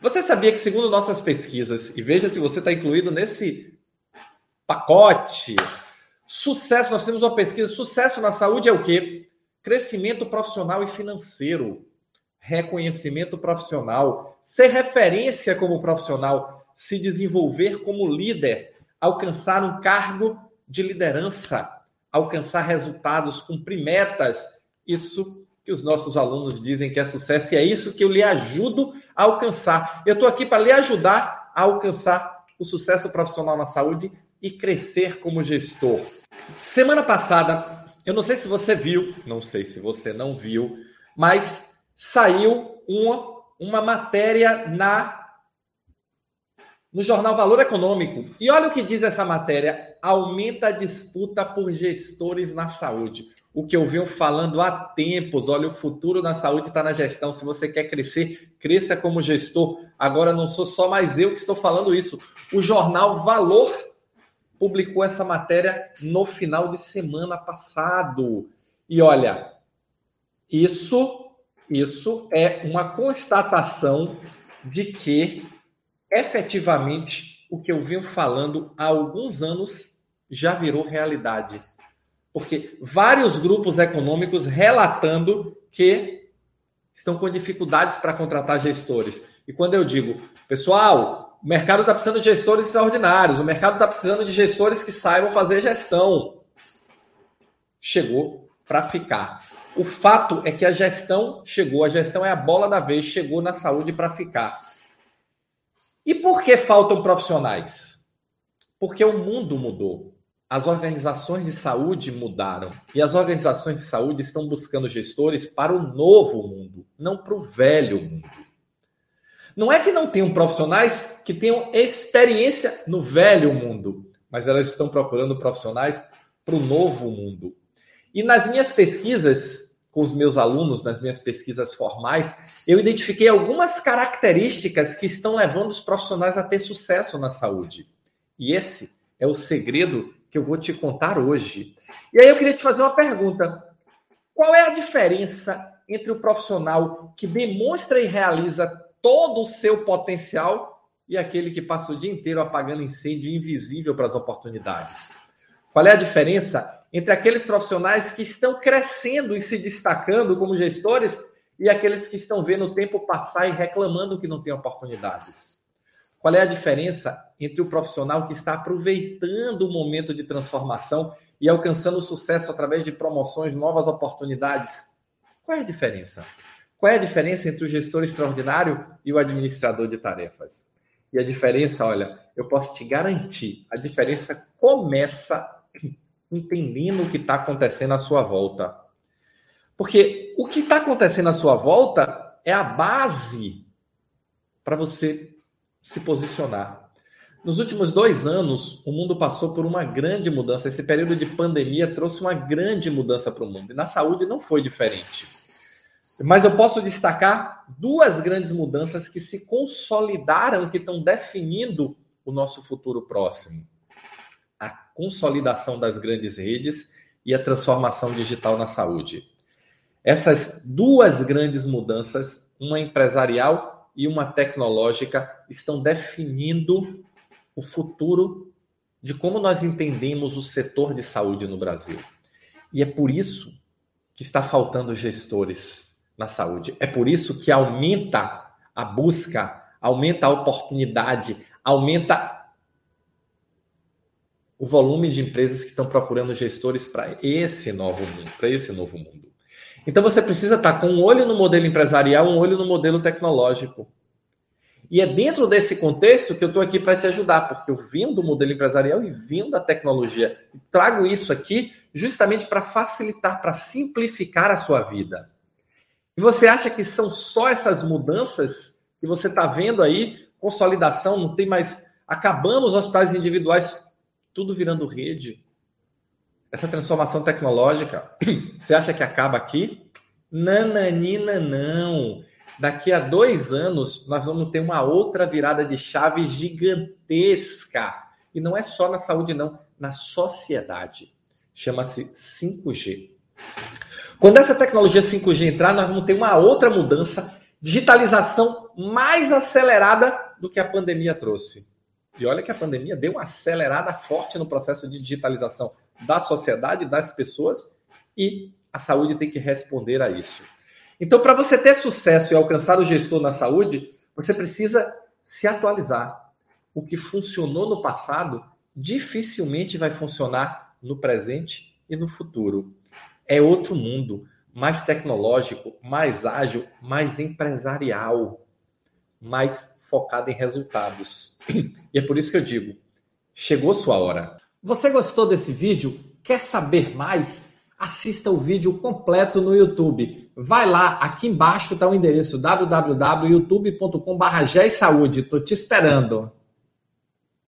Você sabia que, segundo nossas pesquisas, e veja se você está incluído nesse pacote, sucesso, nós temos uma pesquisa, sucesso na saúde é o quê? Crescimento profissional e financeiro, reconhecimento profissional, ser referência como profissional, se desenvolver como líder, alcançar um cargo de liderança, alcançar resultados, cumprir metas. Isso que os nossos alunos dizem que é sucesso e é isso que eu lhe ajudo a alcançar. Eu estou aqui para lhe ajudar a alcançar o sucesso profissional na saúde e crescer como gestor. Semana passada, eu não sei se você viu, não sei se você não viu, mas saiu uma, uma matéria na no jornal Valor Econômico. E olha o que diz essa matéria: aumenta a disputa por gestores na saúde. O que eu venho falando há tempos, olha, o futuro na saúde está na gestão. Se você quer crescer, cresça como gestor. Agora não sou só mais eu que estou falando isso. O jornal Valor publicou essa matéria no final de semana passado. E olha, isso isso é uma constatação de que efetivamente o que eu venho falando há alguns anos já virou realidade. Porque vários grupos econômicos relatando que estão com dificuldades para contratar gestores. E quando eu digo, pessoal, o mercado está precisando de gestores extraordinários, o mercado está precisando de gestores que saibam fazer gestão. Chegou para ficar. O fato é que a gestão chegou, a gestão é a bola da vez, chegou na saúde para ficar. E por que faltam profissionais? Porque o mundo mudou. As organizações de saúde mudaram. E as organizações de saúde estão buscando gestores para o novo mundo, não para o velho mundo. Não é que não tenham profissionais que tenham experiência no velho mundo, mas elas estão procurando profissionais para o novo mundo. E nas minhas pesquisas, com os meus alunos, nas minhas pesquisas formais, eu identifiquei algumas características que estão levando os profissionais a ter sucesso na saúde. E esse é o segredo que eu vou te contar hoje. E aí eu queria te fazer uma pergunta: qual é a diferença entre o profissional que demonstra e realiza todo o seu potencial e aquele que passa o dia inteiro apagando incêndio invisível para as oportunidades? Qual é a diferença entre aqueles profissionais que estão crescendo e se destacando como gestores e aqueles que estão vendo o tempo passar e reclamando que não tem oportunidades. Qual é a diferença entre o profissional que está aproveitando o momento de transformação e alcançando sucesso através de promoções, novas oportunidades? Qual é a diferença? Qual é a diferença entre o gestor extraordinário e o administrador de tarefas? E a diferença, olha, eu posso te garantir, a diferença começa entendendo o que está acontecendo à sua volta. Porque o que está acontecendo à sua volta é a base para você se posicionar. Nos últimos dois anos, o mundo passou por uma grande mudança. Esse período de pandemia trouxe uma grande mudança para o mundo. E na saúde não foi diferente. Mas eu posso destacar duas grandes mudanças que se consolidaram, que estão definindo o nosso futuro próximo a consolidação das grandes redes e a transformação digital na saúde. Essas duas grandes mudanças, uma empresarial e uma tecnológica, estão definindo o futuro de como nós entendemos o setor de saúde no Brasil. E é por isso que está faltando gestores na saúde. É por isso que aumenta a busca, aumenta a oportunidade, aumenta o volume de empresas que estão procurando gestores para esse novo mundo, para esse novo mundo. Então você precisa estar com um olho no modelo empresarial, um olho no modelo tecnológico. E é dentro desse contexto que eu estou aqui para te ajudar, porque eu vim do modelo empresarial e vim da tecnologia. Trago isso aqui justamente para facilitar, para simplificar a sua vida. E você acha que são só essas mudanças que você está vendo aí? Consolidação, não tem mais. Acabando os hospitais individuais tudo virando rede. Essa transformação tecnológica, você acha que acaba aqui? Nananina, não. Daqui a dois anos, nós vamos ter uma outra virada de chave gigantesca. E não é só na saúde, não, na sociedade. Chama-se 5G. Quando essa tecnologia 5G entrar, nós vamos ter uma outra mudança, digitalização mais acelerada do que a pandemia trouxe. E olha que a pandemia deu uma acelerada forte no processo de digitalização da sociedade, das pessoas, e a saúde tem que responder a isso. Então, para você ter sucesso e alcançar o gestor na saúde, você precisa se atualizar. O que funcionou no passado dificilmente vai funcionar no presente e no futuro. É outro mundo, mais tecnológico, mais ágil, mais empresarial, mais focado em resultados. E é por isso que eu digo: chegou sua hora. Você gostou desse vídeo? Quer saber mais? Assista o vídeo completo no YouTube. Vai lá, aqui embaixo está o endereço www.youtube.com.br. Estou te esperando.